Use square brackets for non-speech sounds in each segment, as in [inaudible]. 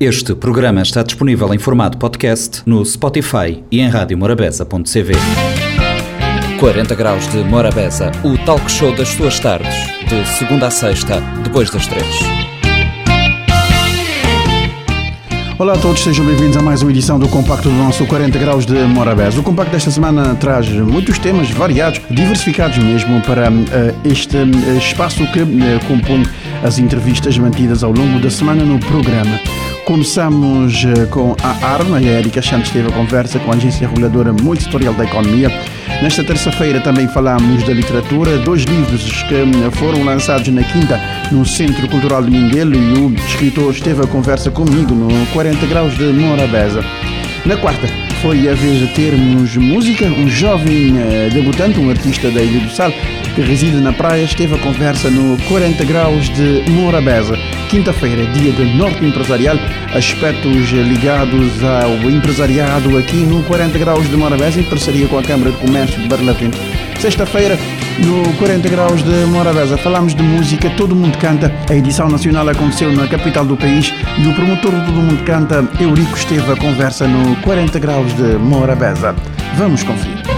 Este programa está disponível em formato podcast no Spotify e em radiomorabeza.cv. 40 Graus de Morabeza, o talk show das suas tardes, de segunda a sexta, depois das três. Olá a todos, sejam bem-vindos a mais uma edição do Compacto do nosso 40 Graus de Morabeza. O Compacto desta semana traz muitos temas variados, diversificados mesmo, para uh, este uh, espaço que uh, compõe as entrevistas mantidas ao longo da semana no programa. Começamos com a ARMA, a Erika Santos teve a conversa com a Agência Reguladora Multissetorial da Economia. Nesta terça-feira também falamos da literatura, dois livros que foram lançados na quinta no Centro Cultural de Minguelo e o escritor esteve a conversa comigo no 40 Graus de Morabeza. Na quarta, foi a vez de termos música. Um jovem uh, debutante, um artista da Ilha do Sal, que reside na praia, esteve a conversa no 40 Graus de Morabeza. Quinta-feira, dia de Norte Empresarial, aspectos ligados ao empresariado aqui no 40 Graus de Morabeza, em parceria com a Câmara de Comércio de Barlavento. Sexta-feira, no 40 Graus de Morabeza, falamos de música, todo mundo canta. A edição nacional aconteceu na capital do país e o promotor do Todo Mundo Canta, Eurico, esteve a conversa no 40 Graus de Morabeza. Vamos conferir.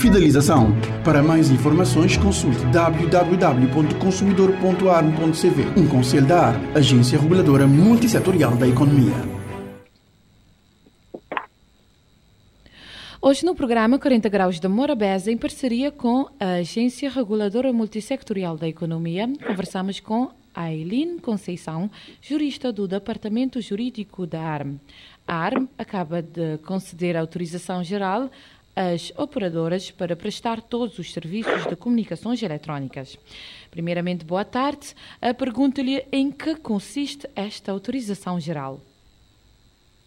fidelização. Para mais informações, consulte www.consumidor.arm.cv. Um conselho da AR, Agência Reguladora Multissetorial da Economia. Hoje no programa 40 Graus de Morabeza, em parceria com a Agência Reguladora Multissectorial da Economia, conversamos com a Eileen Conceição, jurista do Departamento Jurídico da ARM. A ARM acaba de conceder autorização geral as operadoras para prestar todos os serviços de comunicações eletrónicas. Primeiramente, boa tarde. Pergunto-lhe em que consiste esta autorização geral.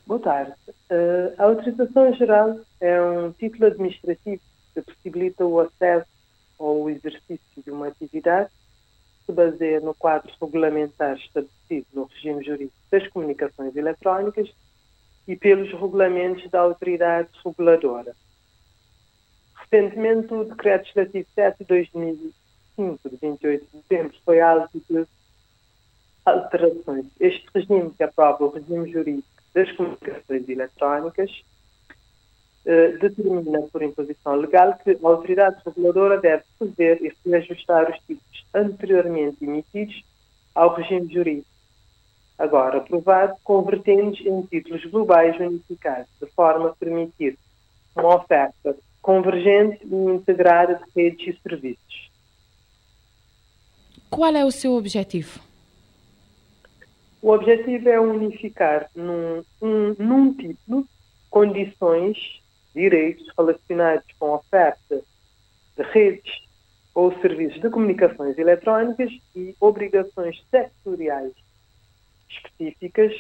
Boa tarde. Uh, a autorização geral é um título administrativo que possibilita o acesso ou o exercício de uma atividade que se baseia no quadro regulamentar estabelecido no regime jurídico das comunicações eletrónicas e pelos regulamentos da autoridade reguladora. Recentemente, o Decreto Legislativo 7 de 2005, de 28 de setembro, foi alvo de alterações. Este regime, que aprova o regime jurídico das comunicações eletrónicas, eh, determina por imposição legal que a autoridade reguladora deve fazer e reajustar os títulos anteriormente emitidos ao regime jurídico, agora aprovado, convertendo-os em títulos globais unificados, de forma a permitir uma oferta convergente e integrada de redes e serviços. Qual é o seu objetivo? O objetivo é unificar num, um, num título condições, direitos relacionados com a oferta de redes ou serviços de comunicações eletrónicas e obrigações sectoriais específicas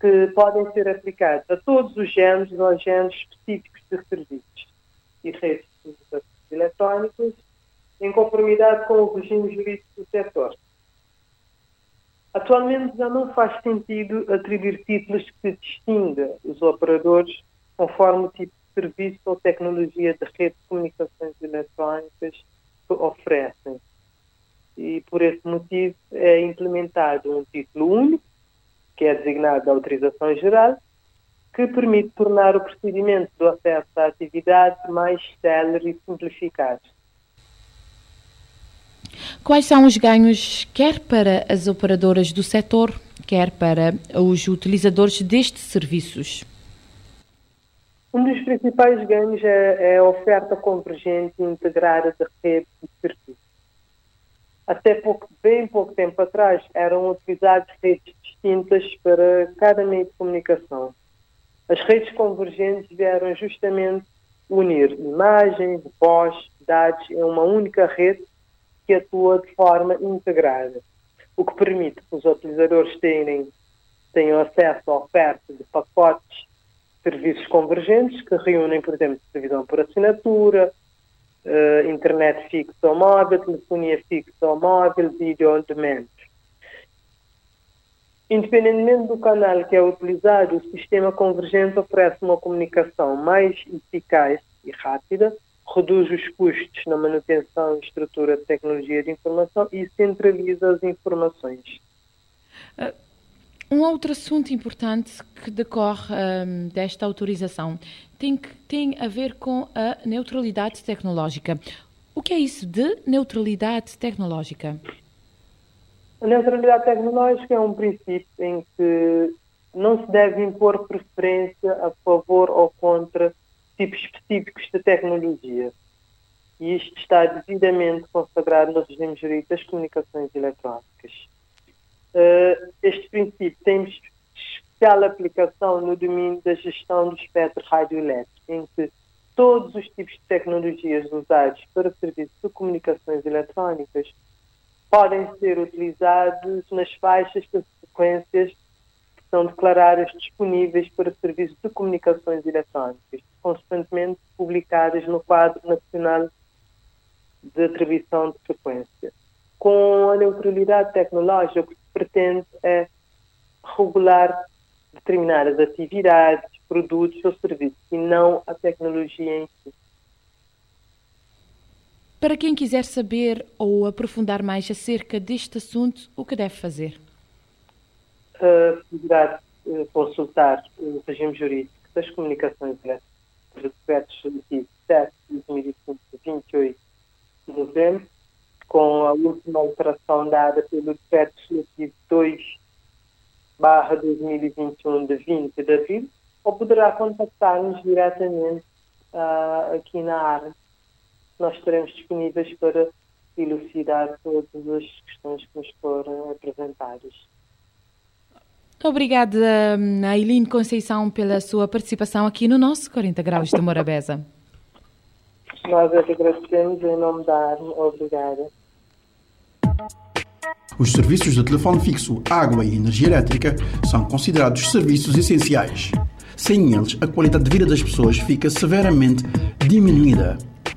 que podem ser aplicadas a todos os géneros ou géneros específicos de serviços e redes eletrónicas em conformidade com o regime jurídico do setor. Atualmente já não faz sentido atribuir títulos que distinga os operadores conforme o tipo de serviço ou tecnologia de rede de comunicações eletrónicas que oferecem. E por esse motivo é implementado um título único, que é designado de autorização geral, que permite tornar o procedimento do acesso à atividade mais célere e simplificado. Quais são os ganhos, quer para as operadoras do setor, quer para os utilizadores destes serviços? Um dos principais ganhos é, é a oferta convergente e integrada de redes de serviços. Até pouco, bem pouco tempo atrás eram utilizadas redes distintas para cada meio de comunicação. As redes convergentes vieram justamente unir imagens, voz, dados em uma única rede que atua de forma integrada, o que permite que os utilizadores terem tenham acesso à oferta de pacotes de serviços convergentes que reúnem, por exemplo, televisão por assinatura, uh, internet fixa ou móvel, telefonia fixa ou móvel, vídeo on demand. Independentemente do canal que é utilizado, o sistema convergente oferece uma comunicação mais eficaz e rápida, reduz os custos na manutenção e estrutura de tecnologia de informação e centraliza as informações. Uh, um outro assunto importante que decorre um, desta autorização tem, que, tem a ver com a neutralidade tecnológica. O que é isso de neutralidade tecnológica? A neutralidade tecnológica é um princípio em que não se deve impor preferência a favor ou contra tipos específicos de tecnologia. E isto está devidamente consagrado no regime jurídico das comunicações eletrónicas. Uh, este princípio tem especial aplicação no domínio da gestão do espectro radioelétrico, em que todos os tipos de tecnologias usados para serviços de comunicações eletrónicas podem ser utilizados nas faixas de frequências que são declaradas disponíveis para serviços de comunicações eletrónicas, constantemente publicadas no quadro nacional de atribuição de frequência. Com a neutralidade tecnológica, o que se pretende é regular determinadas atividades, produtos ou serviços e não a tecnologia em si. Para quem quiser saber ou aprofundar mais acerca deste assunto, o que deve fazer? Uh, poderá uh, consultar o regime jurídico das comunicações elétricas, o decreto legislativo 7 de 2005, 28 de novembro, com a última alteração dada pelo decreto legislativo 2 barra 2021 de 20 de abril, ou poderá contactar-nos diretamente uh, aqui na área nós estaremos disponíveis para elucidar todas as questões que nos foram apresentadas. Obrigada, Aileen Conceição, pela sua participação aqui no nosso 40 Graus de Morabeza. Nós é que agradecemos em nome da ARM. Obrigada. Os serviços de telefone fixo, água e energia elétrica são considerados serviços essenciais. Sem eles, a qualidade de vida das pessoas fica severamente diminuída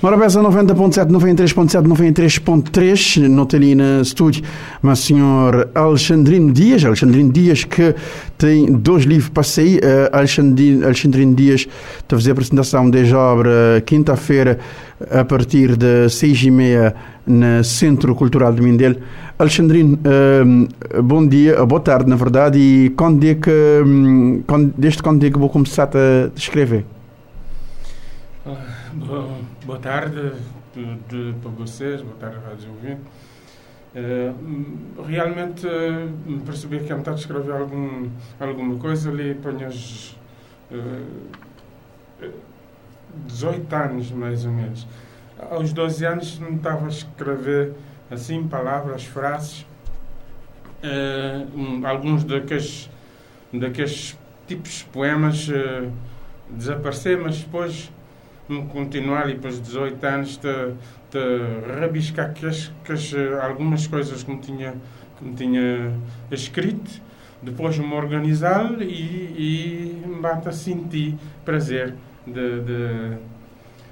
Morabeza 90.7, 93.7, 93.3, nota ali no estúdio, mas senhor Alexandrino Dias, Alexandrino Dias que tem dois livros para sair, uh, Alexandrino, Alexandrino Dias está a fazer a apresentação a obra quinta-feira a partir de seis e meia no Centro Cultural de Mindelo. Alexandrino, uh, bom dia, boa tarde na verdade, e quando é que, um, quando, desde quando é que vou começar a escrever? Boa, boa tarde de, de, para vocês, boa tarde, Rádio Ouvinte. Uh, realmente uh, percebi que é metade de escrever algum, alguma coisa ali, ponho os uh, 18 anos mais ou menos. Aos 12 anos não estava a escrever assim palavras, frases, um, alguns daqueles, daqueles tipos de poemas uh, mas depois continuar e para os 18 anos te, te rabiscar que as, que as, algumas coisas que me tinha, que me tinha escrito, depois me organizar e, e me bate a sentir prazer de, de,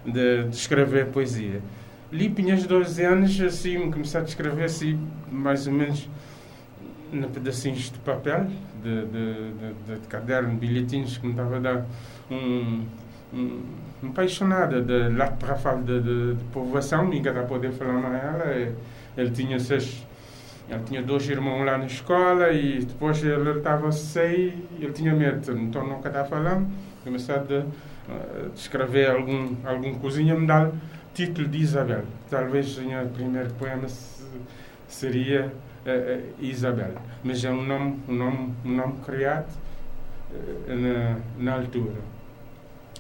de, de escrever poesia. Li pinhas 12 anos, assim, comecei a escrever assim, mais ou menos em pedacinhos de papel, de, de, de, de caderno, bilhetinhos que me estava a dar um, um apaixonada de lá para falar de, de, de, povoação, ninguém está a poder falar com ela. Ele tinha seis, ele tinha dois irmãos lá na escola e depois ele estava sem, ele tinha medo, então nunca estava falando. Comecei a de, uh, escrever algum, algum coisinha, me dá título de Isabel. Talvez o primeiro poema seria uh, uh, Isabel, mas é um nome, um nome, um nome criado na, na altura.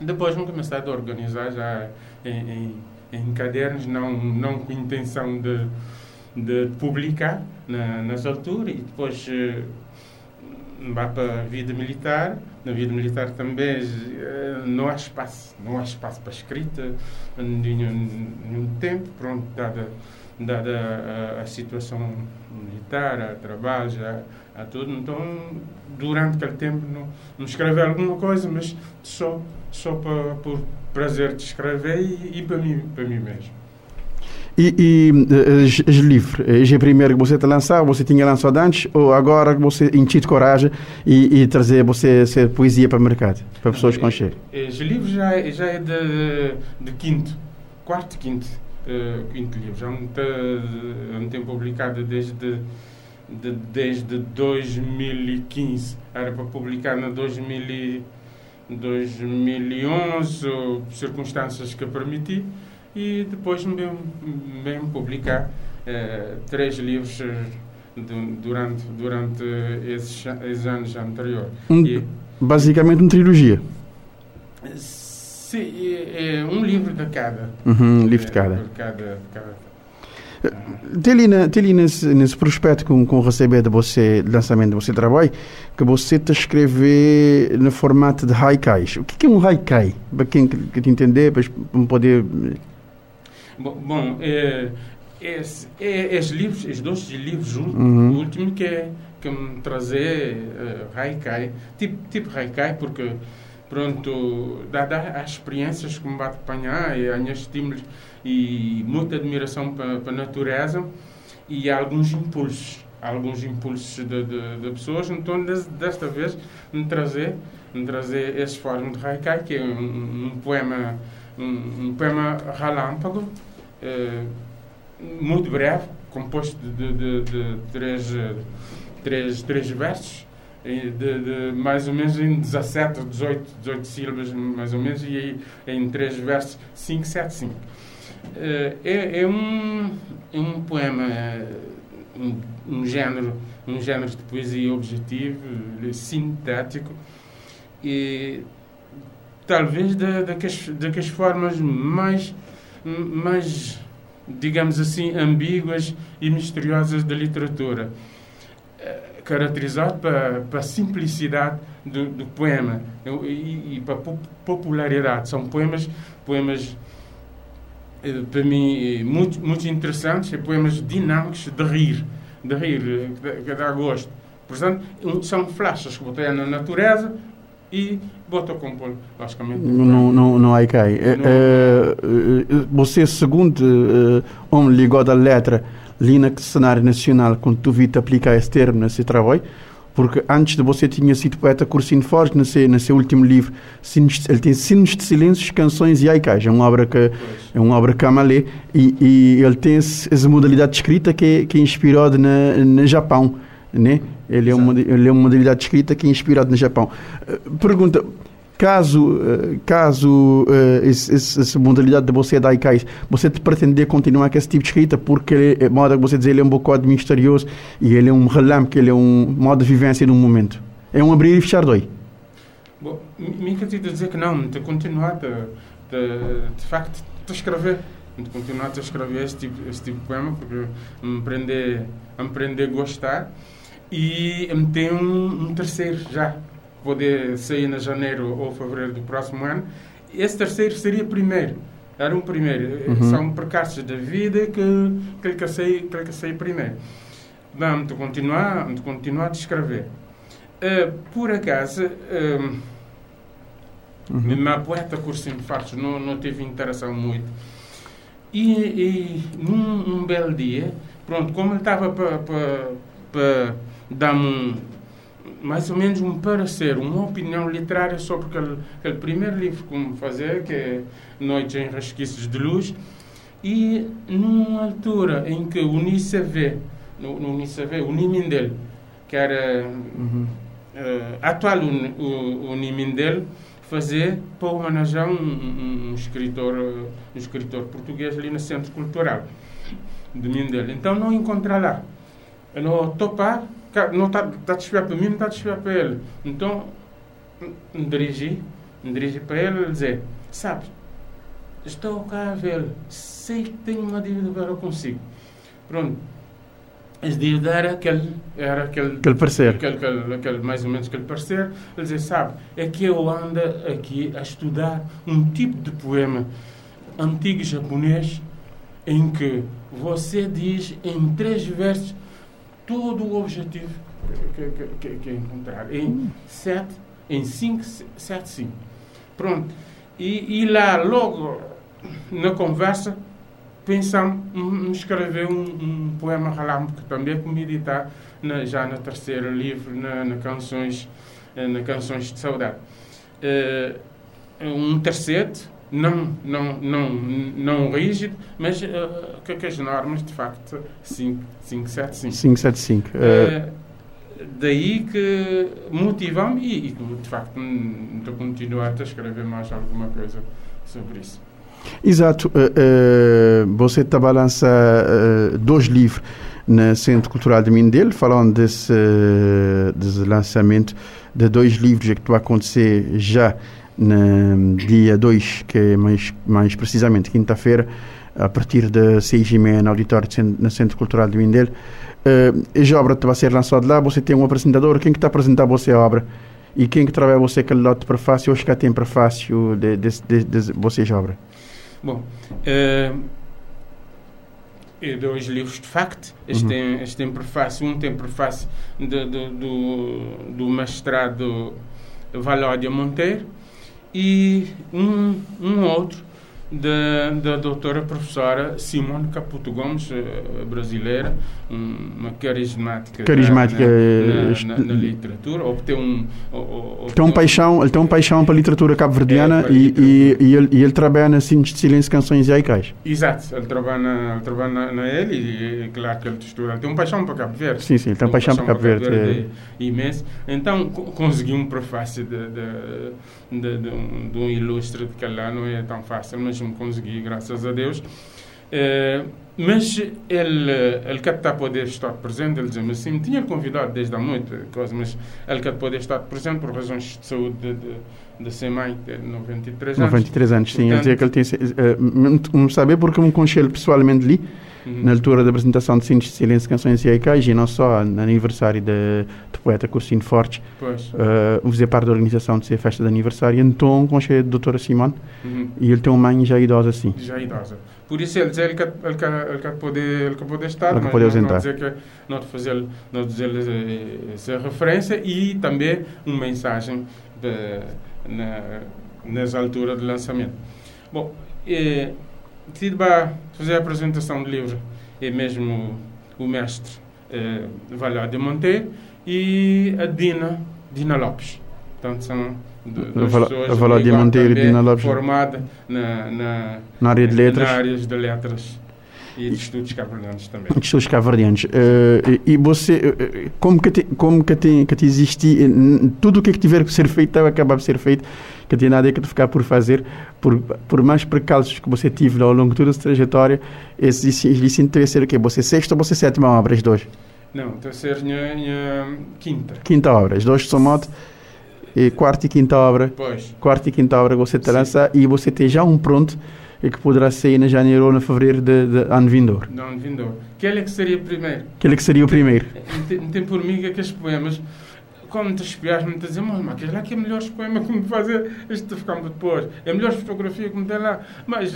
Depois me comecei a organizar já em, em, em cadernos, não, não com intenção de, de publicar na, nas alturas, e depois vá para a vida militar. Na vida militar também eh, não há espaço, não há espaço para escrita, nenhum, nenhum tempo, pronto, dada, dada a, a situação militar, a trabalho, a, a, tudo. Então, durante aquele tempo, não, não escrevi alguma coisa, mas só, só para, por prazer de escrever e, e para, mim, para mim mesmo. E, e uh, livre, é primeiro que você está lançar, você tinha lançado antes, ou agora que você encheu coragem e, e trazer você ser poesia para o mercado, para pessoas conhecerem? Este livro já é, já é de, de quinto, quarto, quinto, uh, quinto livro. Já não, não tem publicado desde, de, desde 2015. Era para publicar na 2000, 2011, circunstâncias que permiti e depois mesmo, mesmo publicar eh, três livros eh, durante, durante esses, esses anos anteriores. Um, e, basicamente uma trilogia. Sim, é, é um livro de cada. Uhum, um livro de cada. De cada, de cada. Ali, na, ali nesse, nesse prospecto com, com receber de você, de lançamento do você trabalho, que você a escrever no formato de haikais. O que é um haikai? Para quem que te entender, para poder Bom, é, esse, é, esses livros, esses dois livros, uhum. o último que é que me trazer uh, Haikai, tipo, tipo Haikai, porque pronto, dada as experiências que me vai apanhar e as estímulos e muita admiração para a natureza e alguns impulsos, alguns impulsos de, de, de pessoas, então desta vez me trazer, me trazer esse fórum de Haikai, que é um, um poema um, um poema relâmpago, eh, muito breve, composto de, de, de, três, três, três versos, de, de, mais ou menos em 17, 18, 18 sílabas, mais ou menos, e aí em três versos, 5, 7, 5. É, é, um, é um poema, um, um, género, um género de poesia objetivo, sintético, e talvez da, daquelas, daquelas formas mais, mais, digamos assim, ambíguas e misteriosas da literatura, eh, caracterizado pela, simplicidade do, do poema e, e pela popularidade. São poemas, poemas eh, para mim, muito, muito interessantes, e poemas dinâmicos de rir, de rir, que dá gosto. Portanto, são flashes que botei na natureza, e bota compor, logicamente. Não, não, não há cai. É, é, você, segundo uh, homem ligado à letra, ali no cenário nacional, quando tu viste aplicar esse termo nesse trabalho, porque antes de você tinha sido poeta Cursino Forte, nesse, nesse último livro, ele tem Sinos de Silêncios, Canções e Haikais, é uma obra que é uma obra camalé e, e ele tem essa modalidade de escrita que que é inspirada na, no Japão, né? Ele é, uma, ele é uma modalidade de escrita que é inspirado no Japão. Eh, pergunta, caso, eh, caso uh, essa modalidade de você dar Ikai, você te pretender continuar com esse tipo de escrita, porque ele, é, modo que você diz, ele é um bocado misterioso e ele é um relâmpago, ele é um modo de vivência num momento. É um abrir e fechar dois. Bom, me quer dizer que não, de continuar, de, de, de facto, de escrever de continuar a escrever este tipo, este tipo de poema, porque me aprender, aprender a gostar e tem um, um terceiro já, poder sair em janeiro ou fevereiro do próximo ano. Esse terceiro seria primeiro. Era um primeiro. Uhum. São percalços da vida que, que ele quer sair, que ele quer sair primeiro. Vamos continuar, vamos continuar a escrever. Uh, por acaso, uh, uhum. minha poeta Cursinho Fartos não, não teve interação muito. E, e num um belo dia, pronto, como ele estava para dá-me um, mais ou menos um parecer, uma opinião literária sobre aquele, aquele primeiro livro que me fazer, que é Noite em Rasquiços de Luz, e numa altura em que o NICV, no, no NICV, o Nimindel, que era uhum. uh, atual o, o, o Nimindel, fazer para homenagear um, um, um, escritor, um escritor português ali no Centro Cultural de Mindel. Então não encontrar lá. Eu não topar não está tá a desfiar para mim, não está a desfiar para ele. Então, me dirigi, me dirigi para ele e dizer, sabe, estou cá a ver, sei que tenho uma dívida para consigo. Pronto. As dívidas era aquele, era aquele, aquele parecer. Aquele, aquele, aquele, mais ou menos aquele parecer. Ele dizia, sabe, é que eu ando aqui a estudar um tipo de poema antigo japonês em que você diz em três versos todo o objetivo que, que, que, que encontrar. Em sete, em cinco, sete, cinco. Pronto. E, e lá, logo na conversa, pensamos em escrever um, um poema que também é como editar na, já no terceiro livro, na, na canções, na canções de saudade. Uh, um terceto, não, não, não, não rígido, mas uh, que, as normas, de facto, 575. 575. Uh, daí que motivamos e, e, de facto, estou a continuar a escrever mais alguma coisa sobre isso. Exato. Uh, uh, você está a lançar uh, dois livros no Centro Cultural de Mindelo, falando desse, desse lançamento de dois livros que vai acontecer já no dia 2, que é mais, mais precisamente quinta-feira, a partir das seis e meia no auditório no Centro Cultural de Mindelo. Uh, a obra vai ser lançada lá, você tem um apresentador, quem que está a apresentar você a obra? E quem que trabalha você aquele lote de prefácio, ou que tem prefácio de, de, de, de, de obra? Bom, uh, dois livros de facto. Este, uhum. tem, este tem prefácio, um tem prefácio de, de, do, do mestrado Valódia Monteiro e um, um outro da, da doutora professora Simone Caputo Gomes, eh, brasileira, uma carismática, carismática na, na, na, na literatura, obteve um... Tem um paixão, ele tem um paixão para a literatura cabo-verdiana é, e, e, e, ele, e ele trabalha na Cintos de Silêncio, Canções e Aicais. Exato, ele trabalha, na, ele trabalha na, na ele e é claro que ele estuda, ele tem um paixão para Cabo Verde. Sim, sim, ele tem um paixão, paixão para Cabo Verde. Verde é. imenso. Então, consegui um prefácio de, de, de, de, um, de um ilustre de que lá não é tão fácil, mas mesmo consegui, graças a Deus. Uh, mas ele, ele quer estar poder estar presente, ele diz-me assim, tinha convidado desde há muito, coisa, mas ele quer poder estar presente por razões de saúde de, de, ser mãe, de 93 anos. 93 anos, sim. Portanto, ele dizia que ele tinha... Uh, saber porque me conchelo pessoalmente ali, uhum. na altura da apresentação de Cintos de Silêncio, Canções e Aicais, e não só no aniversário de, de poeta Costino Fortes, pois. uh, fazer parte da organização de ser festa de aniversário, então conchei a doutora Simone, uhum. e ele tem uma mãe já idosa assim. Já idosa. Por isso ele ele quer, ele quer, ele quer, poder, ele quer poder estar, ele mas poder não, não dizer que não fazer, não dizer essa referência e também uma mensagem de, na, nas alturas do lançamento. Bom, eh, fazer a apresentação do livro é mesmo o mestre eh, Valhar de Monteiro e a Dina, Dina Lopes. Portanto, são duas pessoas a Valhar de Monteiro Dina Lopes. formada na, na, na área de letras. Na áreas de letras e de estudos caverdianos também. De estudos caverdianos. Uh, e, e você, uh, como que, te, como que, te, que te existe, tudo o que tiver que ser feito vai acabar de ser feito, que tem nada que te ficar por fazer, por, por mais precalços que você tive ao longo de toda a trajetória, esse, esse, esse ser o quê? Você sexta ou você sétima obra, as duas? Não, ser minha, quinta. Quinta obra, as duas são moto e quarta e quinta obra. Pois. Quarta e quinta obra você te lança e você tem já um pronto e que poderá sair na janeiro ou na fevereiro de, de ano vindouro. De ano vindouro. É que seria o primeiro? Que ele é que seria o primeiro? Não tem por mim que aqueles poemas, como te espias, me dizem, mas aquele lá que é melhor poema que me fazer, este ficamos depois. É a melhor fotografia que me tem lá. Mas,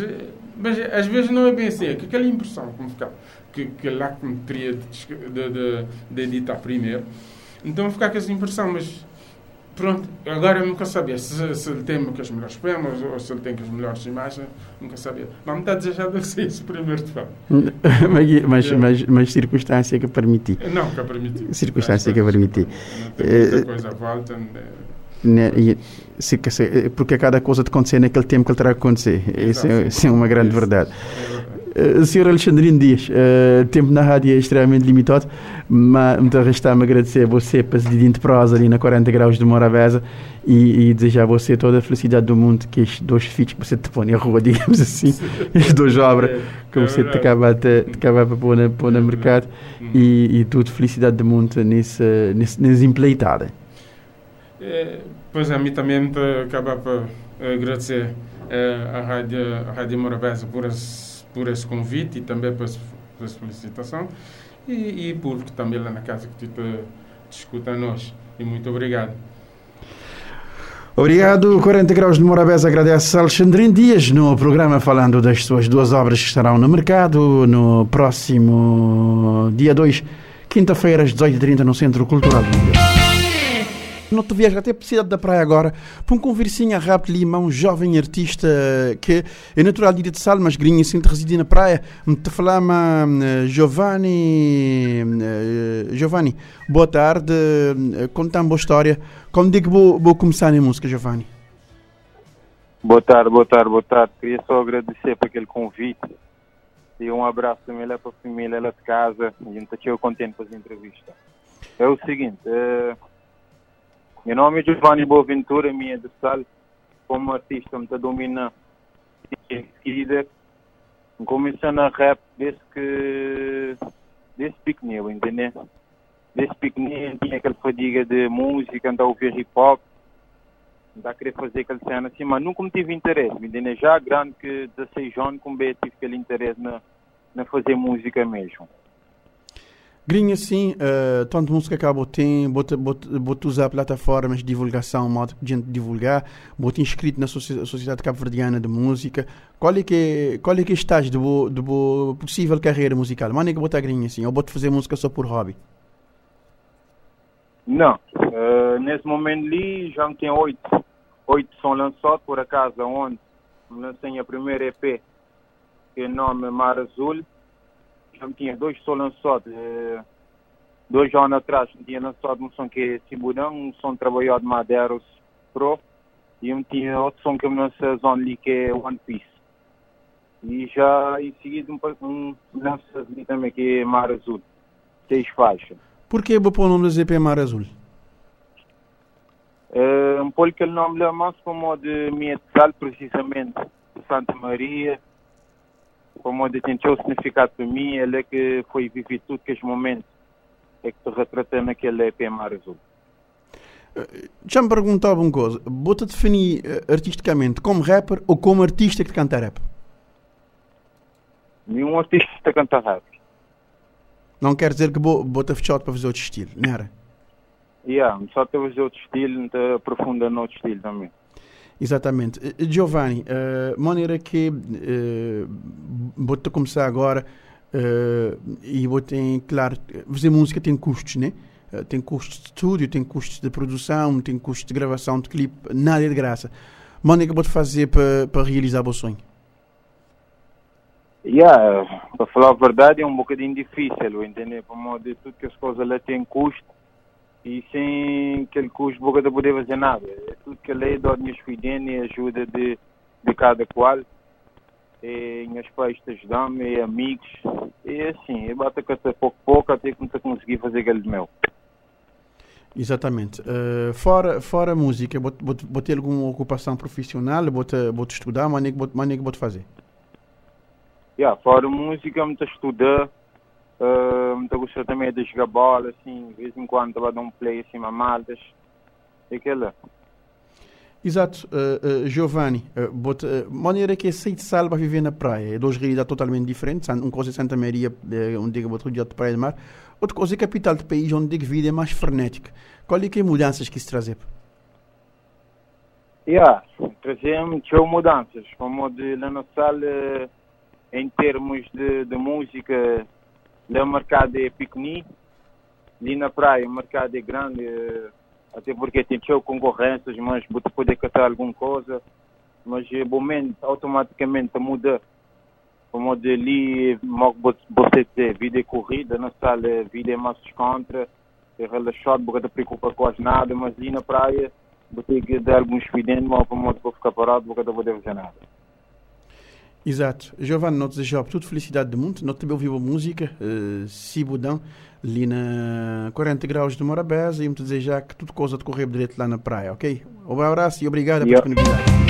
mas às vezes não é bem assim, é que aquela impressão que me fica, que, que lá que me teria de, de, de, de editar primeiro. Então ficar com essa impressão, mas Pronto, agora eu nunca sabia se, se ele tem as melhores poemas ou se ele tem as melhores imagens, nunca sabia. Mas me está a já deve ser isso primeiro de fato. [laughs] mas, mas, mas, mas circunstância que permiti. Não, que permiti. Circunstância que permiti. Não tem muita eh, coisa volta. Né, e, se, porque cada coisa acontecer naquele tempo que ele terá que acontecer. Isso é, isso é uma grande isso. verdade. É verdade. Uh, Sr. Alexandrino Dias, uh, tempo na rádio é extremamente limitado, mas me resta-me agradecer a você para de prosa ali na 40 graus de Morabeza e, e, desejar a você toda a felicidade do mundo que estes dois filhos que você te põe na rua, [laughs] digamos assim, as duas obras é, que é você te acaba, te, te acaba para pôr, na, pôr no mercado e, e tudo felicidade do mundo nessa, nessa, nessa empleitada. É Pois a mim também acaba por agradecer uh, a Rádio, a Rádio Morabeza por esse, por esse convite e também por, essa felicitação e, e público também lá na casa que te, te escuta a nós. E muito obrigado. Obrigado. 40 Graus de Morabeza agradece a Dias no programa falando das suas duas obras que estarão no mercado no próximo dia 2, quinta-feira, às 18h30, no Centro Cultural do Mundial. Não te viajas até a cidade da praia agora para um conversinha rápido Lima, um jovem artista que é natural de Sal, mas grinha assim, reside na praia. Me te falama Giovanni. Uh, Giovanni, boa tarde. Uh, conta boa história. Como digo, vou, vou começar a música, Giovanni. Boa tarde, boa tarde, boa tarde. Queria só agradecer por aquele convite e um abraço também lá para a família lá de casa. A gente está contente com a entrevista. É o seguinte. Uh, meu nome é Giovanni Boaventura, minha de Sal. Como artista, me domina líder. Comecei na rap desde que. desde pequenino, entendeu? Desde pequenino tinha aquela fadiga de música, andava a ouvir hip hop, andava a querer fazer aquela cena assim, mas nunca me tive interesse, entendeu? Já grande que 16 anos, como bem tive aquele interesse na, na fazer música mesmo. Grinha, sim, uh, tanto música que a tem, bota, usar plataformas de divulgação, modo de gente divulgar, bota inscrito na Sociedade Cabo-Verdiana de Música. Qual é que, qual é que estás de boa, de boa possível carreira musical? Mano, é que bota grinha, assim, ou bota fazer música só por hobby? Não, uh, nesse momento ali já tem oito, oito são lançados, por acaso, onde lancei a primeira EP, que é nome Mar Azul, já tinha dois só. Eh, dois anos atrás tinha lançado um som que é Tiburão, um som trabalhado Madeiros Pro e um tinha outro som que eu lançei ali que é One Piece. E já em seguida um, um lança ali também que é Mar Azul, seis faixas. Por que vou pôr o nome do ZP Mar Azul? Uh, um pouco aquele nome lá mais como de minha precisamente, de Santa Maria, como onde tem o significado para mim, ele é que foi viver tudo aqueles momentos é que te retratei naquele EP Mar Azul. Já me perguntava uma coisa, vou-te definir uh, artisticamente como rapper ou como artista que canta rap? Nenhum artista que canta rap. Não quer dizer que vou-te fechado para fazer outro estilo, não era? Yeah, só para fazer outro estilo, aprofunda no outro estilo também. Exatamente. Eh, Giovanni, uh, maneira que uh, vou começar agora uh, e vou ter, claro, fazer música tem custos, né? Uh, tem custos de estúdio, tem custos de produção, tem custos de gravação de clipe, nada é de graça. Maneira que vou fazer para, realizar o sonho? Yeah, para falar a verdade é um bocadinho difícil, entender? Por modo de tudo que as coisas lá têm custo e sem aquele custo boca de poder fazer nada. É tudo que a lei dá minhas filhas e ajuda de, de cada qual. E meus pais te ajudam, e amigos. E assim, eu bato a pouco a pouco até que não conseguir fazer aquele meu. Exatamente. Uh, fora, fora música, vou ter alguma ocupação profissional? Vou estudar? Mas nem que vou fazer? Yeah, fora música, vou estudar Uh, muito gosto também de jogar bola, assim, de vez em quando estava a dar um play assim, a maltas. E aquela. Exato, uh, uh, Giovanni, uh, but, uh, maneira que é sair de sala para viver na praia, é duas realidades totalmente diferentes. Uma coisa é Santa Maria, onde é outro dia de praia de mar, outra coisa é capital do país, onde a vida é mais frenética. Qual é que é mudanças que isso traz? Yeah, trazemos mudanças, como de lá na sala, em termos de, de música, o mercado é pequenino, ali na praia o mercado é grande, até porque tem show concorrências, mas você pode catar alguma coisa, mas o eh, momento automaticamente muda. Como de ali, você tem vida corrida, na sala vida é mais contra, é relaxado, você não preocupa com nada, mas ali na praia, você tem que dar alguns evidentes, mas para ficar parado, você não pode fazer nada. Exato. Giovanni, nós desejamos tudo felicidade do mundo. Nós também ouvimos música, uh, Sibudão, ali na 40 graus de Morabeza e me desejar que tudo coisa correr direito lá na praia, ok? Um abraço e obrigado pela disponibilidade.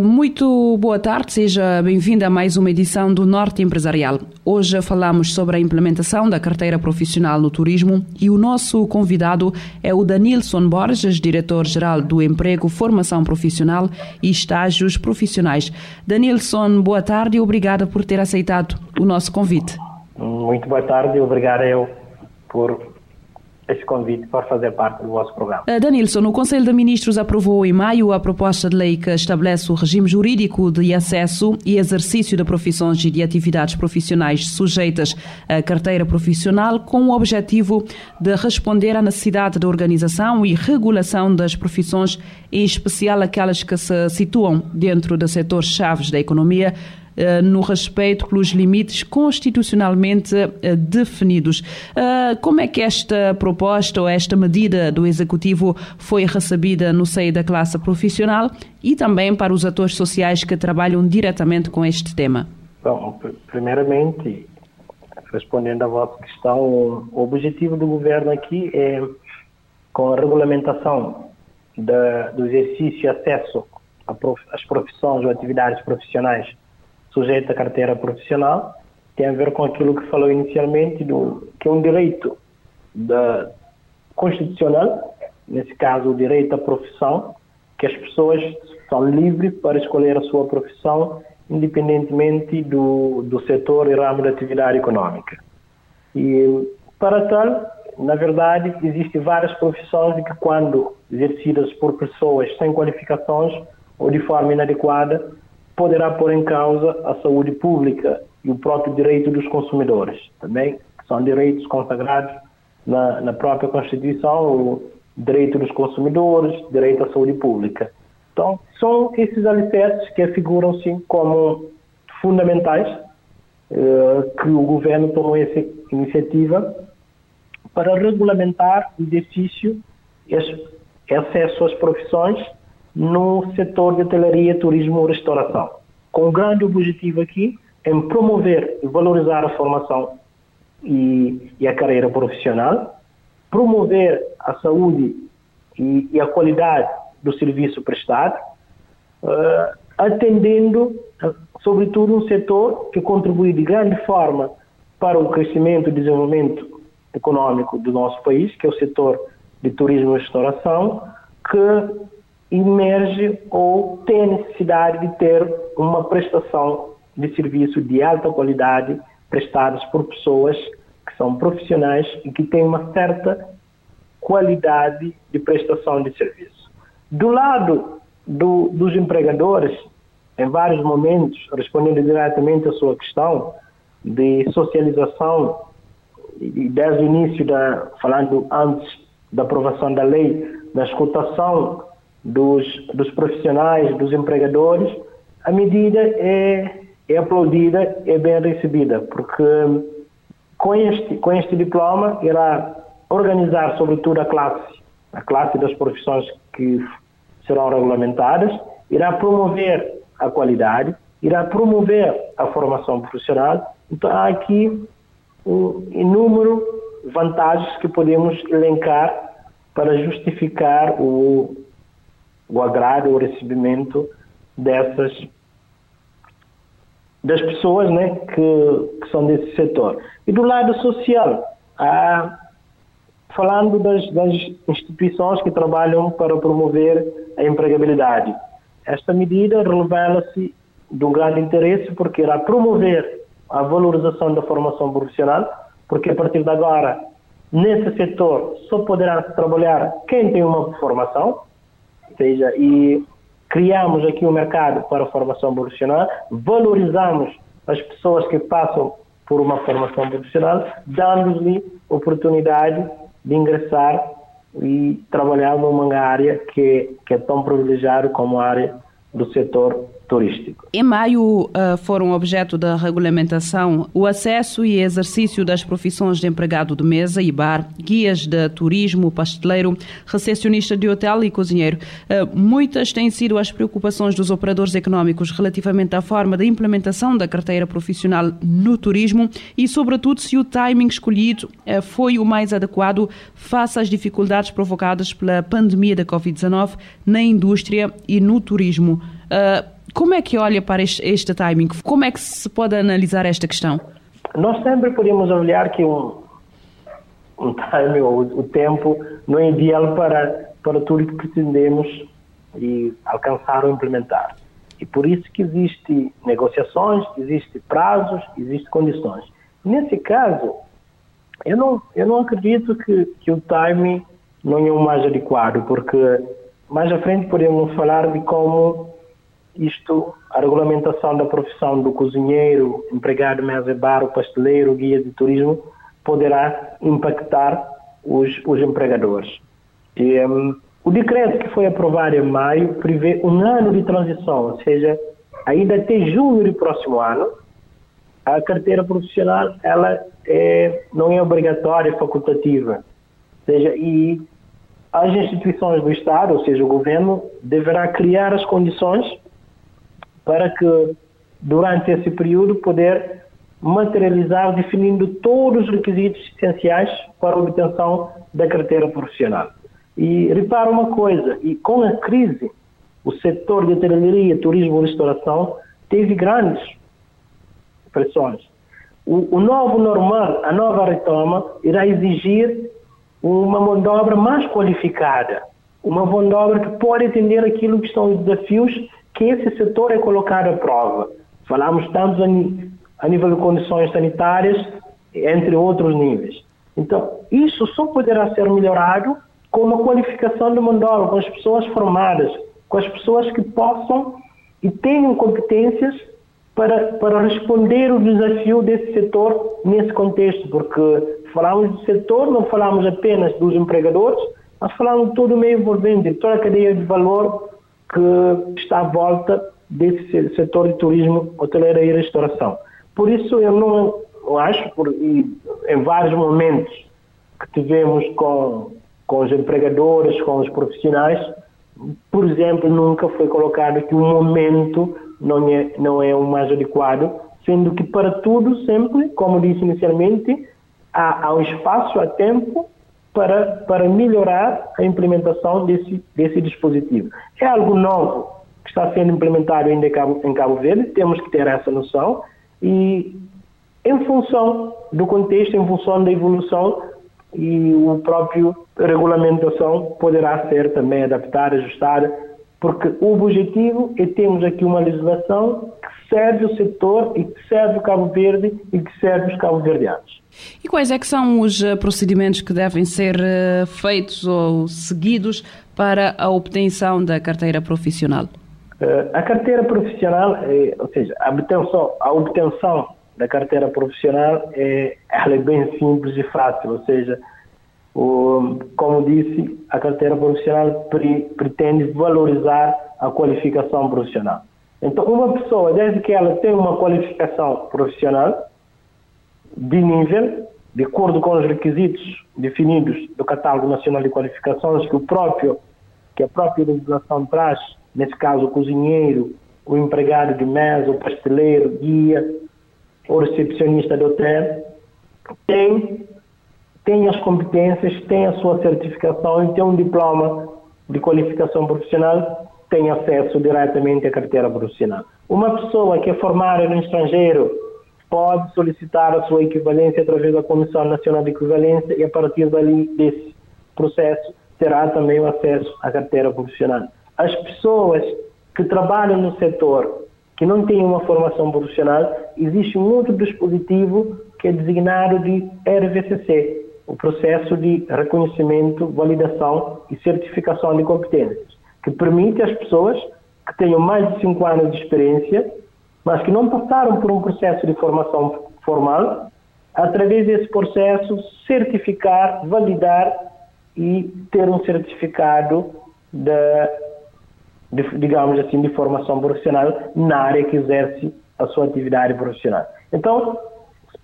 Muito boa tarde, seja bem-vindo a mais uma edição do Norte Empresarial. Hoje falamos sobre a implementação da carteira profissional no turismo e o nosso convidado é o Danilson Borges, diretor-geral do Emprego, Formação Profissional e Estágios Profissionais. Danilson, boa tarde e obrigada por ter aceitado o nosso convite. Muito boa tarde obrigado eu por este convite para fazer parte do vosso programa. Uh, Danilson, o Conselho de Ministros aprovou em maio a proposta de lei que estabelece o regime jurídico de acesso e exercício de profissões e de atividades profissionais sujeitas à carteira profissional com o objetivo de responder à necessidade de organização e regulação das profissões, em especial aquelas que se situam dentro de setores chaves da economia, eh, no respeito pelos limites constitucionalmente eh, definidos. Eh, como é que esta proposta ou esta medida do Executivo foi recebida no seio da classe profissional e também para os atores sociais que trabalham diretamente com este tema? Bom, primeiramente, respondendo à vossa questão, o objetivo do governo aqui é, com a regulamentação da, do exercício e acesso às profissões ou atividades profissionais sujeito à carteira profissional, tem a ver com aquilo que falou inicialmente, do, que é um direito da, constitucional, nesse caso o direito à profissão, que as pessoas são livres para escolher a sua profissão, independentemente do, do setor e ramo de atividade econômica. E, para tal, na verdade, existem várias profissões que, quando exercidas por pessoas sem qualificações ou de forma inadequada, poderá pôr em causa a saúde pública e o próprio direito dos consumidores, também, são direitos consagrados na, na própria Constituição, o direito dos consumidores, direito à saúde pública. Então, são esses alicerces que afiguram-se como fundamentais eh, que o governo tomou essa iniciativa para regulamentar o exercício e acesso às profissões no setor de hotelaria, turismo e restauração. Com o grande objetivo aqui em promover e valorizar a formação e, e a carreira profissional, promover a saúde e, e a qualidade do serviço prestado, uh, atendendo, uh, sobretudo, um setor que contribui de grande forma para o crescimento e desenvolvimento econômico do nosso país, que é o setor de turismo e restauração, que emerge ou tem necessidade de ter uma prestação de serviço de alta qualidade prestados por pessoas que são profissionais e que têm uma certa qualidade de prestação de serviço. Do lado do, dos empregadores, em vários momentos, respondendo diretamente à sua questão de socialização, e desde o início, da, falando antes da aprovação da lei, da escutação dos, dos profissionais, dos empregadores, a medida é, é aplaudida, é bem recebida, porque com este, com este diploma irá organizar sobretudo a classe, a classe das profissões que serão regulamentadas, irá promover a qualidade, irá promover a formação profissional. Então há aqui um inúmero vantagens que podemos elencar para justificar o, o agrado, o recebimento dessas das pessoas né, que, que são desse setor. E do lado social, ah, falando das, das instituições que trabalham para promover a empregabilidade. Esta medida revela-se de um grande interesse porque irá promover a valorização da formação profissional, porque a partir de agora, nesse setor, só poderá trabalhar quem tem uma formação, seja, e criamos aqui um mercado para a formação profissional, valorizamos as pessoas que passam por uma formação profissional, dando-lhe oportunidade de ingressar e trabalhar numa área que, que é tão privilegiada como a área do setor turístico. Em maio uh, foram objeto da regulamentação o acesso e exercício das profissões de empregado de mesa e bar, guias de turismo, pasteleiro, recepcionista de hotel e cozinheiro. Uh, muitas têm sido as preocupações dos operadores económicos relativamente à forma da implementação da carteira profissional no turismo e, sobretudo, se o timing escolhido uh, foi o mais adequado face às dificuldades provocadas pela pandemia da Covid-19 na indústria e no turismo. Uh, como é que olha para este, este, timing? Como é que se pode analisar esta questão? Nós sempre podemos olhar que um, um timing ou o tempo não é ideal para, para tudo que pretendemos e alcançar ou implementar. E por isso que existem negociações, existem prazos, existem condições. Nesse caso, eu não, eu não acredito que, que o timing não é o mais adequado, porque mais à frente podemos falar de como isto, a regulamentação da profissão do cozinheiro, empregado mesa bar, o pasteleiro, guia de turismo, poderá impactar os, os empregadores. E, um, o decreto que foi aprovado em maio prevê um ano de transição, ou seja, ainda até junho do próximo ano, a carteira profissional ela é, não é obrigatória, é facultativa. Ou seja, e as instituições do Estado, ou seja, o governo, deverá criar as condições para que, durante esse período, poder materializar definindo todos os requisitos essenciais para a obtenção da carteira profissional. E repara uma coisa, e com a crise, o setor de hotelaria, turismo e restauração teve grandes pressões. O, o novo normal, a nova retoma, irá exigir uma mão de obra mais qualificada, uma mão de obra que pode atender aquilo que são os desafios que esse setor é colocado à prova. Falamos tanto a nível de condições sanitárias, entre outros níveis. Então, isso só poderá ser melhorado com uma qualificação de mão de obra, com as pessoas formadas, com as pessoas que possam e tenham competências para, para responder o desafio desse setor nesse contexto, porque falamos do setor, não falamos apenas dos empregadores, mas falamos todo o meio envolvente, toda a cadeia de valor que está à volta desse setor de turismo, hoteleira e restauração. Por isso, eu não eu acho, por, e, em vários momentos que tivemos com, com os empregadores, com os profissionais, por exemplo, nunca foi colocado que o momento não é, não é o mais adequado, sendo que para tudo sempre, como disse inicialmente, há, há um espaço, há tempo para, para melhorar a implementação desse, desse dispositivo. É algo novo que está sendo implementado ainda em Cabo, em Cabo Verde, temos que ter essa noção e em função do contexto, em função da evolução e o próprio regulamentação poderá ser também adaptada, ajustada, porque o objetivo é termos aqui uma legislação que serve o setor e que serve o Cabo Verde e que serve os cabo-verdianos. E quais é que são os eh, procedimentos que devem ser eh, feitos ou seguidos para a obtenção da carteira profissional? Eh, a carteira profissional, é, ou seja, a obtenção, a obtenção da carteira profissional é, ela é bem simples e fácil, ou seja, como disse, a carteira profissional pre, pretende valorizar a qualificação profissional. Então, uma pessoa, desde que ela tem uma qualificação profissional, de nível, de acordo com os requisitos definidos do Catálogo Nacional de Qualificações que o próprio que a própria legislação traz, nesse caso o cozinheiro, o empregado de mesa, o pasteleiro, guia, o recepcionista do hotel, tem, tem as competências, tem a sua certificação e tem um diploma de qualificação profissional, tem acesso diretamente à carteira profissional. Uma pessoa que é formada no estrangeiro pode solicitar a sua equivalência através da Comissão Nacional de Equivalência e a partir dali desse processo terá também o acesso à carteira profissional. As pessoas que trabalham no setor que não têm uma formação profissional, existe um outro dispositivo que é designado de RVCC, o processo de reconhecimento, validação e certificação de competências, que permite às pessoas que tenham mais de 5 anos de experiência mas que não passaram por um processo de formação formal, através desse processo certificar, validar e ter um certificado de, de, digamos assim, de formação profissional na área que exerce a sua atividade profissional. Então,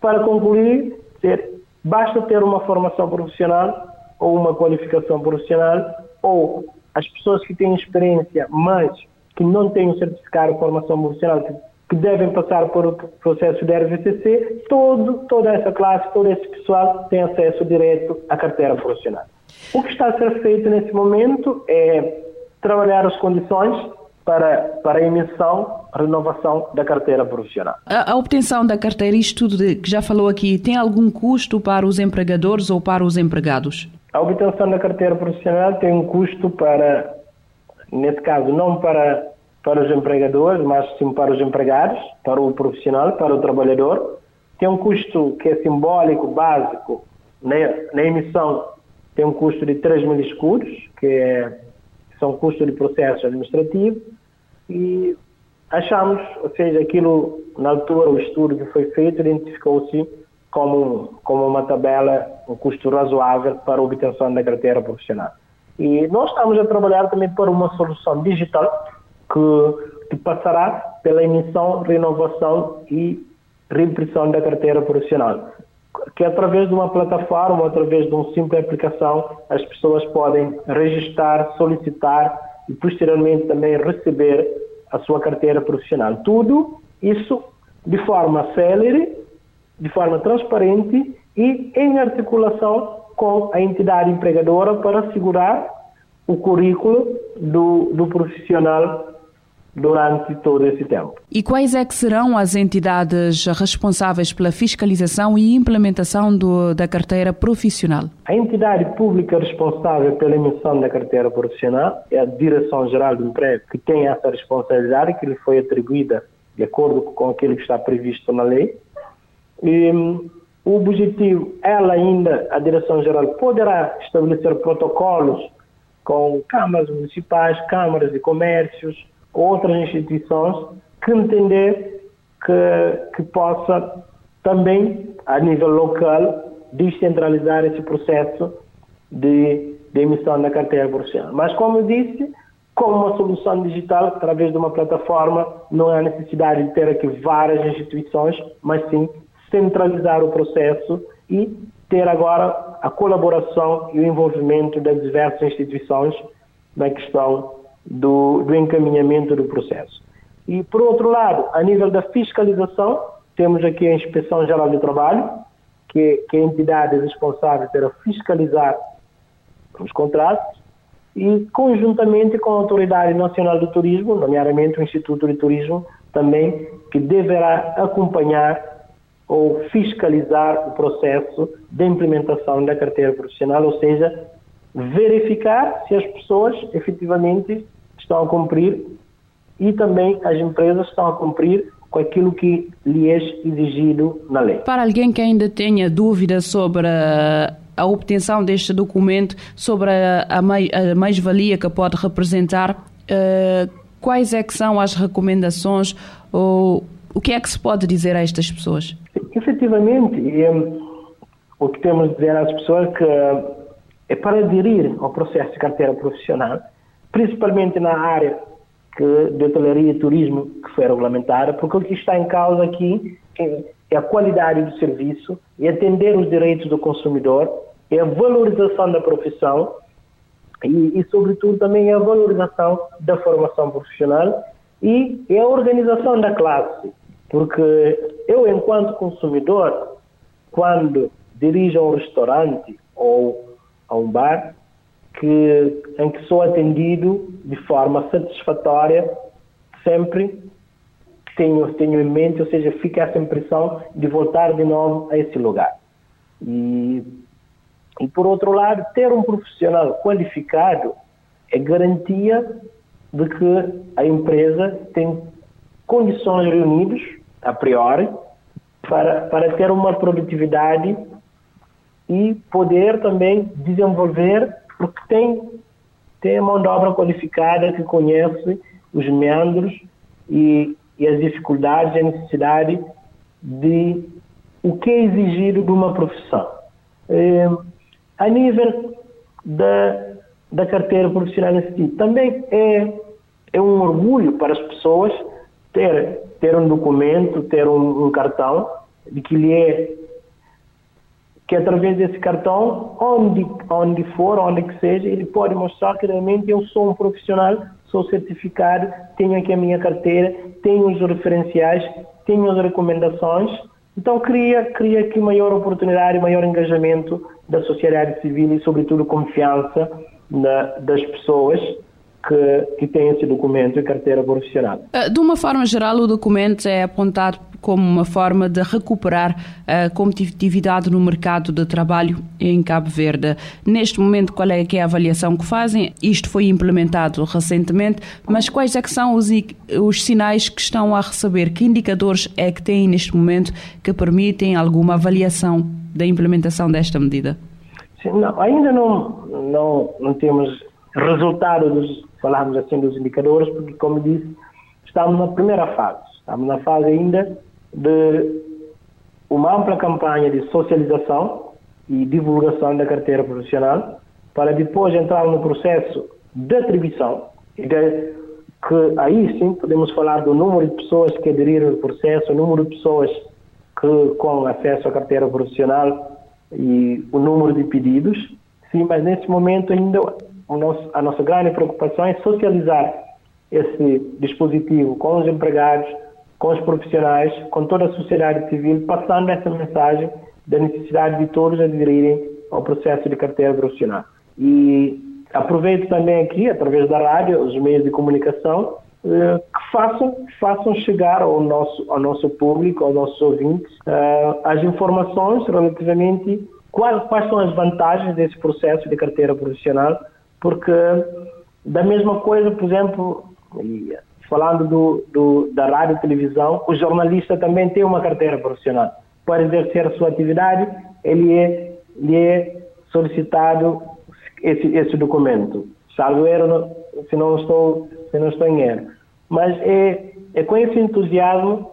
para concluir, ter, basta ter uma formação profissional ou uma qualificação profissional ou as pessoas que têm experiência, mas que não têm o certificado de formação profissional, que, devem passar por o processo de RVCC, todo, toda essa classe, todo esse pessoal tem acesso direto à carteira profissional. O que está a ser feito nesse momento é trabalhar as condições para, para a emissão, renovação da carteira profissional. A, a, obtenção da carteira, isto tudo de, que já falou aqui, tem algum custo para os empregadores ou para os empregados? A obtenção da carteira profissional tem um custo para, nesse caso, não para, para os empregadores, mas sim para os empregados, para o profissional, para o trabalhador. Tem um custo que é simbólico, básico, na, na emissão tem um custo de 3 mil escudos, que é, são custos de processo administrativo, e achamos, ou seja, aquilo, na altura, o estudo que foi feito identificou-se como, como uma tabela, um custo razoável para a obtenção da carteira profissional. E nós estamos a trabalhar também por uma solução digital que, que passará pela emissão, renovação e reimpressão da carteira profissional. Que através de uma plataforma, através de uma simples aplicação, as pessoas podem registrar, solicitar e posteriormente também receber a sua carteira profissional. Tudo isso de forma célere de forma transparente e em articulação com a entidade empregadora para assegurar o currículo do, do profissional durante todo esse tempo. E quais é que serão as entidades responsáveis pela fiscalização e implementação do, da carteira profissional? A entidade pública responsável pela emissão da carteira profissional é a Direção-Geral do Emprego, que tem essa responsabilidade que lhe foi atribuída de acordo com aquilo que está previsto na lei. E, um, o objetivo, ela ainda, a Direção-Geral, poderá estabelecer protocolos com câmaras municipais, câmaras de comércios, outras instituições, que entender que, que possa também, a nível local, descentralizar esse processo de, de emissão da carteira profissional. Mas, como eu disse, com uma solução digital, através de uma plataforma, não há necessidade de ter aqui várias instituições, mas sim centralizar o processo e ter agora a colaboração e o envolvimento das diversas instituições na questão do, do encaminhamento do processo. E, por outro lado, a nível da fiscalização, temos aqui a Inspeção Geral do Trabalho, que, que é a entidade responsável para fiscalizar os contratos, e conjuntamente com a Autoridade Nacional do Turismo, nomeadamente o Instituto de Turismo, também, que deverá acompanhar ou fiscalizar o processo de implementação da carteira profissional, ou seja, verificar se as pessoas efetivamente estão a cumprir e também as empresas estão a cumprir com aquilo que lhe é exigido na lei. Para alguém que ainda tenha dúvidas sobre a, obtenção deste documento, sobre a, mais-valia que pode representar, uh, quais é que são as recomendações ou o que é que se pode dizer a estas pessoas? Efetivamente, o que temos de dizer às pessoas é que é para aderir ao processo de carteira profissional, principalmente na área que, de hotelaria e turismo que foi regulamentada, porque o que está em causa aqui é, é a qualidade do serviço, é atender os direitos do consumidor, é a valorização da profissão e, e, sobretudo, também é a valorização da formação profissional e é a organização da classe. Porque eu, enquanto consumidor, quando dirijo a um restaurante ou a um bar, que, em que sou atendido de forma satisfatória, sempre tenho, tenho em mente, ou seja, fica essa impressão de voltar de novo a esse lugar. E, e por outro lado, ter um profissional qualificado é garantia de que a empresa tem condições reunidas a priori, para, para ter uma produtividade e poder também desenvolver, porque tem, tem mão de obra qualificada que conhece os meandros e, e as dificuldades e a necessidade de o que é exigido de uma profissão. É, a nível da, da carteira profissional em si, também é, é um orgulho para as pessoas ter, ter um documento, ter um, um cartão de que lhe é que através desse cartão, onde, onde for, onde que seja, ele pode mostrar que realmente eu sou um profissional, sou certificado, tenho aqui a minha carteira, tenho os referenciais, tenho as recomendações. Então, cria, cria aqui maior oportunidade, maior engajamento da sociedade civil e, sobretudo, confiança na, das pessoas que, que têm esse documento e carteira profissional. Eh, de uma forma geral, o documento é apontado como uma forma de recuperar a competitividade no mercado de trabalho em Cabo Verde. Neste momento, qual é, é a avaliação que fazem? Isto foi implementado recentemente, mas quais é que são os, os sinais que estão a receber? Que indicadores é que têm neste momento que permitem alguma avaliação da implementação desta medida? Sim, não, ainda não, não, não temos resultado dos, falarmos assim dos indicadores, porque como disse, estamos na primeira fase. Estamos na fase ainda de uma ampla campanha de socialização e divulgação da carteira profissional para depois entrar no processo de atribuição de, que aí sim podemos falar do número de pessoas que aderiram ao processo, o número de pessoas que com acesso à carteira profissional e o número de pedidos. Sim, mas nesse momento ainda nosso, a nossa grande preocupação é socializar esse dispositivo com os empregados, com os profissionais, com toda a sociedade civil, passando essa mensagem da necessidade de todos aderirem ao processo de carteira profissional. E aproveito também aqui, através da rádio, os meios de comunicação, eh, que façam, façam chegar ao nosso, ao nosso público, aos nossos ouvintes, eh, as informações relativamente quais, quais são as vantagens desse processo de carteira profissional, porque da mesma coisa, por exemplo, falando do, do, da rádio e televisão, o jornalista também tem uma carteira profissional. Para exercer a sua atividade, ele é, ele é solicitado esse, esse documento. Salvo erro, se não estou, se não estou em erro. Mas é, é com esse entusiasmo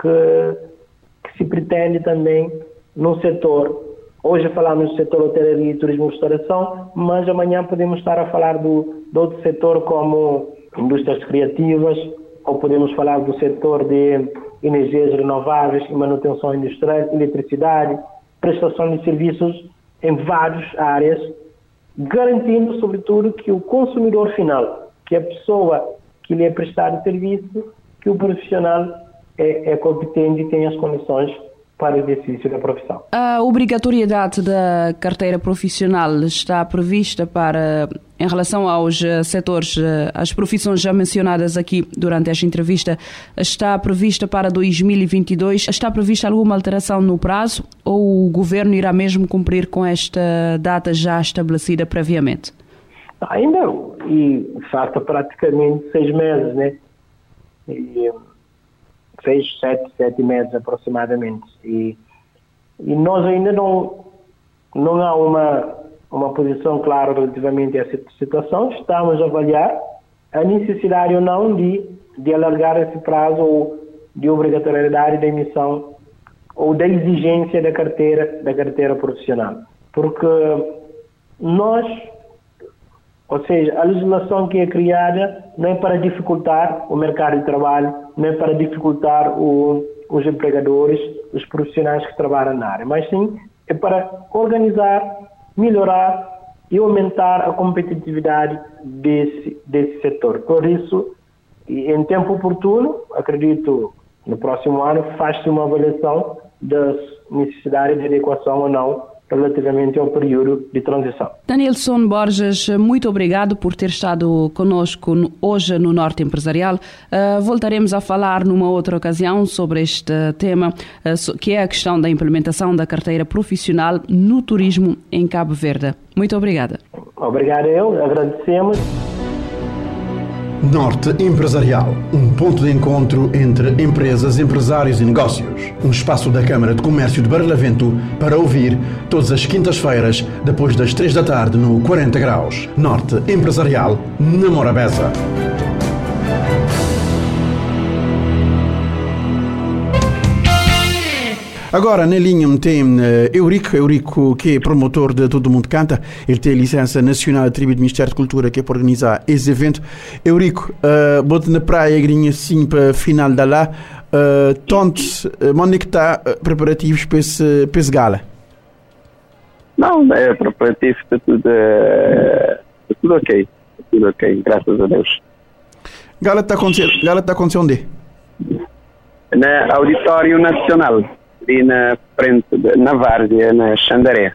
que, que se pretende também no setor. Hoje falamos do setor hotelaria, turismo e restauração, mas amanhã podemos estar a falar do, do outro setor como indústrias criativas, ou podemos falar do setor de energias renováveis e manutenção industrial, eletricidade, prestação de serviços em várias áreas, garantindo, sobretudo, que o consumidor final, que a pessoa que lhe é prestado serviço, que o profissional é, é competente e tem as condições para o exercício da profissão. A obrigatoriedade da carteira profissional está prevista para, em relação aos eh, setores, eh, as profissões já mencionadas aqui durante esta entrevista, está prevista para 2022. Está prevista alguma alteração no prazo ou o governo irá mesmo cumprir com esta data já estabelecida previamente? Ainda, e falta praticamente seis meses, né? E, seis, sete, sete meses aproximadamente. E, e nós ainda não, não há uma, uma posição clara relativamente a essa situação. Estamos a avaliar a necessidade ou não de, de alargar esse prazo ou de obrigatoriedade da emissão ou da exigência da carteira, da carteira profissional. Porque nós ou seja, a legislação que é criada não é para dificultar o mercado de trabalho, não é para dificultar o, os empregadores, os profissionais que trabalham na área, mas sim é para organizar, melhorar e aumentar a competitividade desse, desse setor. Por isso, em tempo oportuno, acredito no próximo ano, faz-se uma avaliação das necessidades de adequação ou não relativamente ao período de transição. Danielson Borges, muito obrigado por ter estado conosco hoje no Norte Empresarial. Uh, voltaremos a falar numa outra ocasião sobre este tema, uh, que é a questão da implementação da carteira profissional no turismo em Cabo Verde. Muito obrigada. Obrigado eu, agradecemos. Norte Empresarial, um ponto de encontro entre empresas, empresários e negócios. Um espaço da Câmara de Comércio de Barlavento para ouvir todas as quintas-feiras, depois das três da tarde, no 40 Graus. Norte Empresarial, na Morabeza. Agora, na linha tem uh, Eurico, Eurico que é promotor de Todo Mundo Canta, ele tem licença nacional atribuída do Ministério de Cultura que é para organizar esse evento. Eurico, uh, bote na praia, grinha assim para final da lá, uh, tonto, uh, onde é que está preparativos para esse, para esse gala? Não, é preparativo, está tudo, está tudo ok, está tudo ok, graças a Deus. Gala está acontecendo, gala está acontecendo onde? Na Auditório Nacional, ali na frente, de, na Várzea, na Xandaré.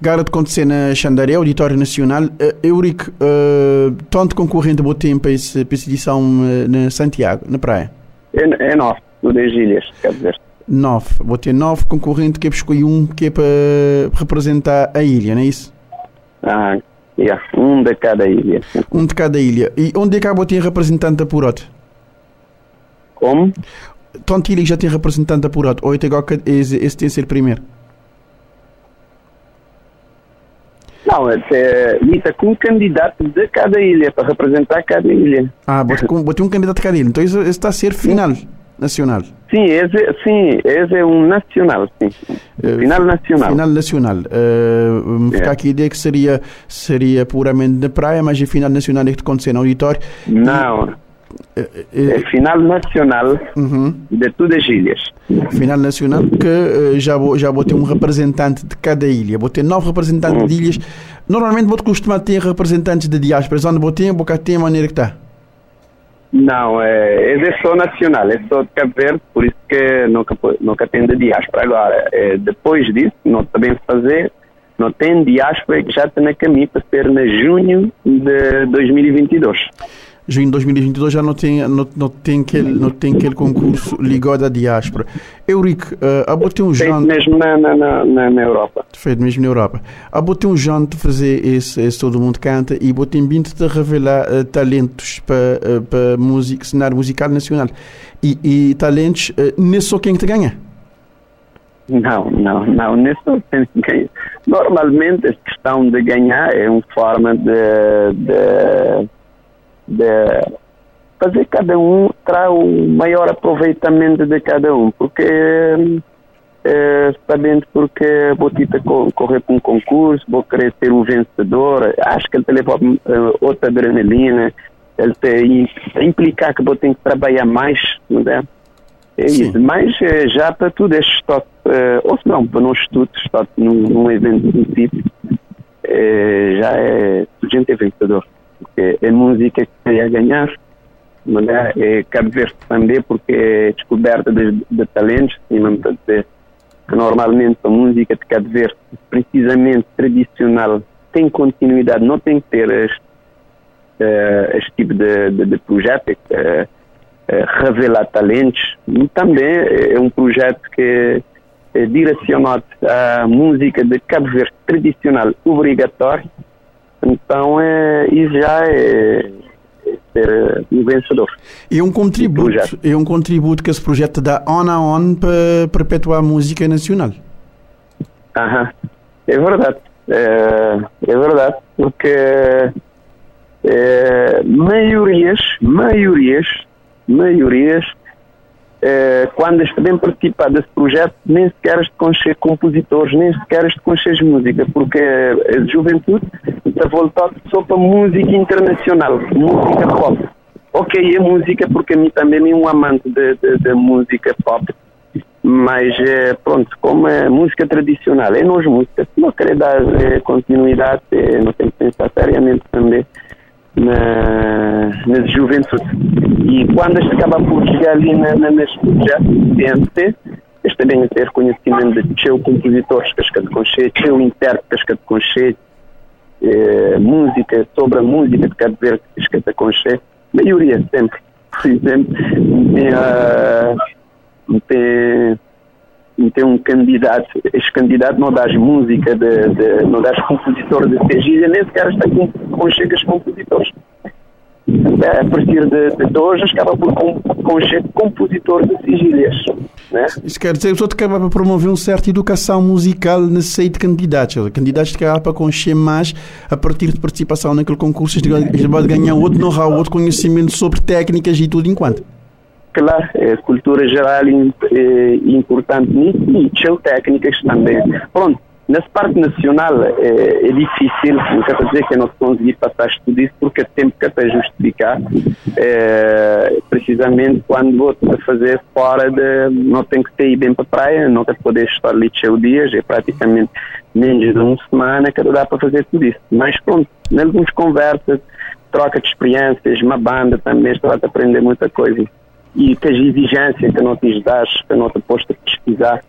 Gala de acontecer na Xandaré, Auditório Nacional. Uh, Eurico, uh, tanto concorrente bom tempo para essa edição uh, na Santiago, na praia? É, é nove, no das ilhas, quer dizer. Nove. Vou ter nove concorrentes que é para escolher um que é para representar a ilha, não é isso? Ah, yeah, um de cada ilha. Um de cada ilha. E onde é que há ter representante apurado? Como? Tanto ilha já tem representante apurado, ou é que esse, esse tem que ser primeiro? Não, é lista com um candidato de cada ilha, para representar cada ilha. Ah, botei um candidato de cada ilha. Então isso está a ser final nacional. Sim, esse, sim, esse é um nacional, sim. Uh, final nacional. Final nacional. Uh, ficar aqui a ideia que seria, seria puramente na praia, mas é final nacional é que acontecer no auditório. Não. E, é final nacional uhum. de todas as ilhas. Final nacional que uh, já vou, já vou ter um representante de cada ilha. Vou ter nove representantes uhum. de ilhas. Normalmente vou costumar ter representantes de diáspora. Onde vou ter, vou ter a maneira que está. Não, é, é só nacional, é só de Cabo Verde, por isso que nunca, nunca tem de diáspora. Agora, é, depois disso, não sabemos fazer, não tem diáspora que já está na caminho para ser na junho de 2022 de 2022 já não tem, não, não tem, aquele, não tem aquele concurso ligado à diáspora. Eurico, uh, há botei um Feito mesmo na, na, na, na, Europa. Feito mesmo na Europa. Há botei um de fazer esse, esse Todo Mundo Canta e botei vindo de revelar uh, talentos para uh, para música, cenário musical nacional. E, e talentos, uh, nem só quem te ganha. Não, não, não, ganha. Normalmente a questão de ganhar é uma forma de, de de fazer cada um terá o maior aproveitamento de cada um, porque é, sabendo porque vou ter correr para um concurso, vou querer ser o vencedor, acho que ele te leva uh, outra adrenalina, ele te implicar que vou ter que trabalhar mais, não é? É isso, mas uh, já para tudo este estoque, uh, ou se não, para não estudo, estoque num, num evento do tipo, já é, a gente é vencedor porque é música que queria ganhar, mas é Cabo Verde também porque é descoberta de, de talentos, e dizer que normalmente a música de Cabo Verde, precisamente tradicional, tem continuidade, não tem que ter este, uh, este tipo de, de, de projeto, uh, uh, revelar talentos, e também é um projeto que é direcionado à música de Cabo Verde tradicional obrigatório, então, é, isso já é, é ser um vencedor. É um contributo, é um contributo que esse projeto dá on a on para perpetuar a música nacional. Aham, é verdade. É, é verdade, porque é, maiorias, maiorias, maiorias eh, quando esteve participar desse projeto, nem sequer este conhecer compositores, nem sequer este conhecer música, porque a juventude está voltada só para música internacional, música pop. Ok, é música porque a mim também é um amante de, música pop, mas eh, pronto, como é música tradicional, é nós música, se não querer dar eh, continuidade, não tem que pensar seriamente também na, na juventude. E quando este acaba por chegar ali na, na, projeto TNT, este também a ter reconhecimento de seu compositores Casca de Conchete, seu intérprete Casca de Conchete, eh, música, sobre a música de Cabo Verde Casca de Conchete, maioria sempre. Por exemplo, tem, uh, tem tem um candidato, este candidato não dá música, de, de, não dá compositor de Segilha, nem sequer está com, com chegas compositores. A partir de, de hoje, acaba por com, com compositor de sigilhas. Né? Isso quer dizer que o outro acaba para promover uma certa educação musical nesse seio de candidatos. Candidatos que acabam para conhecer mais a partir de participação naquele concurso, eles podem ganhar outro know-how, outro conhecimento sobre técnicas e tudo enquanto. Claro, é cultura geral é importante nisso e show técnicas também. Pronto, Nessa parte nacional é, é difícil, não quer dizer que eu não consegui passar tudo isso, porque tempo que até justificar, precisamente quando vou fazer fora de, não tenho que ter bem para a praia, não tenho que poder estar ali cheio dias, é praticamente menos de uma semana que dá para fazer tudo isso. Mas pronto, em algumas conversas, troca de experiências, uma banda também, estou a aprender muita coisa. E que as exigências que não te das, que não te posto a pesquisar,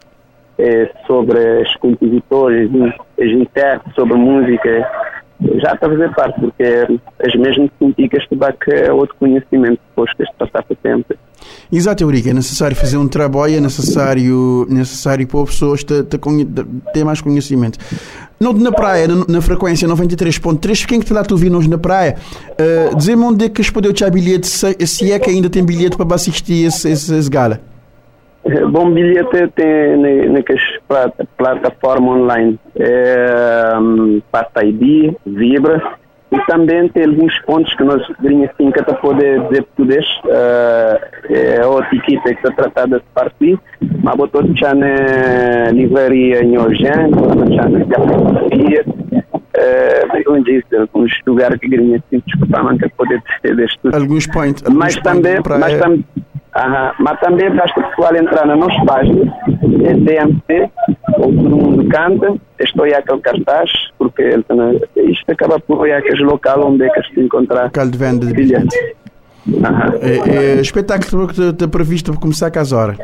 é, sobre os compositores, as intérpretes, sobre música, já está a fazer parte, porque as mesmas científicas que é outro conhecimento depois que este passar para tempo. Exato, Eurica, é necessário fazer um trabalho, é necessário, necessário para as pessoas ter, ter, mais conhecimento. Na praia, na, na frequência 93.3, quem que te dá tu ouvir na praia? Uh, Dizer-me onde é que poder ter bilhete, se, se, é que ainda tem bilhete para assistir esse, esse, esse gala. [laughs] Bom bilhete tem naquelas plataformas online. É, um, Vibra. E também tem alguns pontos que nós queríamos assim que poder dizer isso. Uh, é outra equipe que está tratada de partir. Mas botou já na livraria em Ojan, botou já na cafeteria. Uh, onde isso, alguns lugares que queríamos assim, desculpa, mas que poder dizer isto. Alguns pontos. Mas também, mas também Aham. Mas também basta o pessoal entrar na nossa página, é DMC, ou todo mundo canta, estou aí aquele cartaz, porque ele, isto acaba por ir aquele local onde é que se encontrar. Local de venda de bilhetes. É, é, espetáculo que está previsto para começar a horas?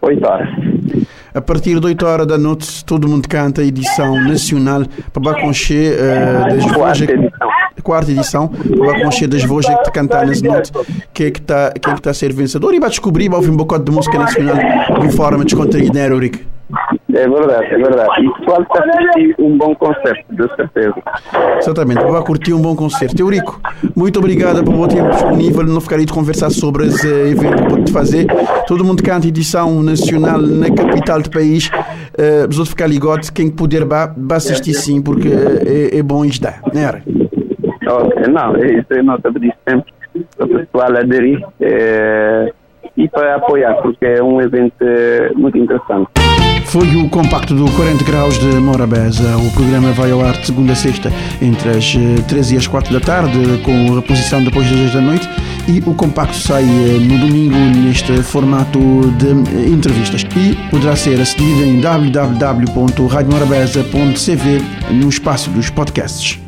8 horas. A partir de 8 horas da noite, todo mundo canta a edição nacional para Baconche uh, das Quarta edição. Quarta edição, para Baconche das Vozes que cantar nessa noite. Quem é que está que é que tá a ser vencedor? E vai descobrir, vai ouvir um bocado de música nacional de forma descontraída, né, Eurico? É verdade, é verdade. E o pessoal está a curtir um bom concerto, de certeza. Exatamente, vai curtir um bom concerto. Eurico, muito obrigado pelo tempo disponível. Não ficarei de conversar sobre esse evento que pode fazer. Todo mundo canta edição nacional na capital do país. Uh, ficar ligado. Quem puder, vá, assistir sim, porque é, é bom isto dar, não é? Ok, não, é isso eu não te sempre para o pessoal aderir é, e para apoiar, porque é um evento eh, muito interessante. Foi o compacto do 40 Graus de Morabeza. O programa vai ao ar de segunda a sexta, entre as 13 eh, e as 4 da tarde, com reposição depois das 10 da noite. E o compacto sai eh, no domingo neste formato de entrevistas. E poderá ser acedido em www.radiomorabeza.cv no espaço dos podcasts.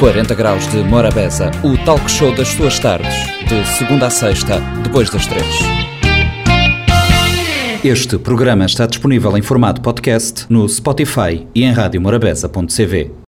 40 Graus de Morabeza, o talk show das suas tardes, de segunda a sexta, depois das 3. Este programa está disponível em formato podcast no Spotify e em radiomorabeza.cv.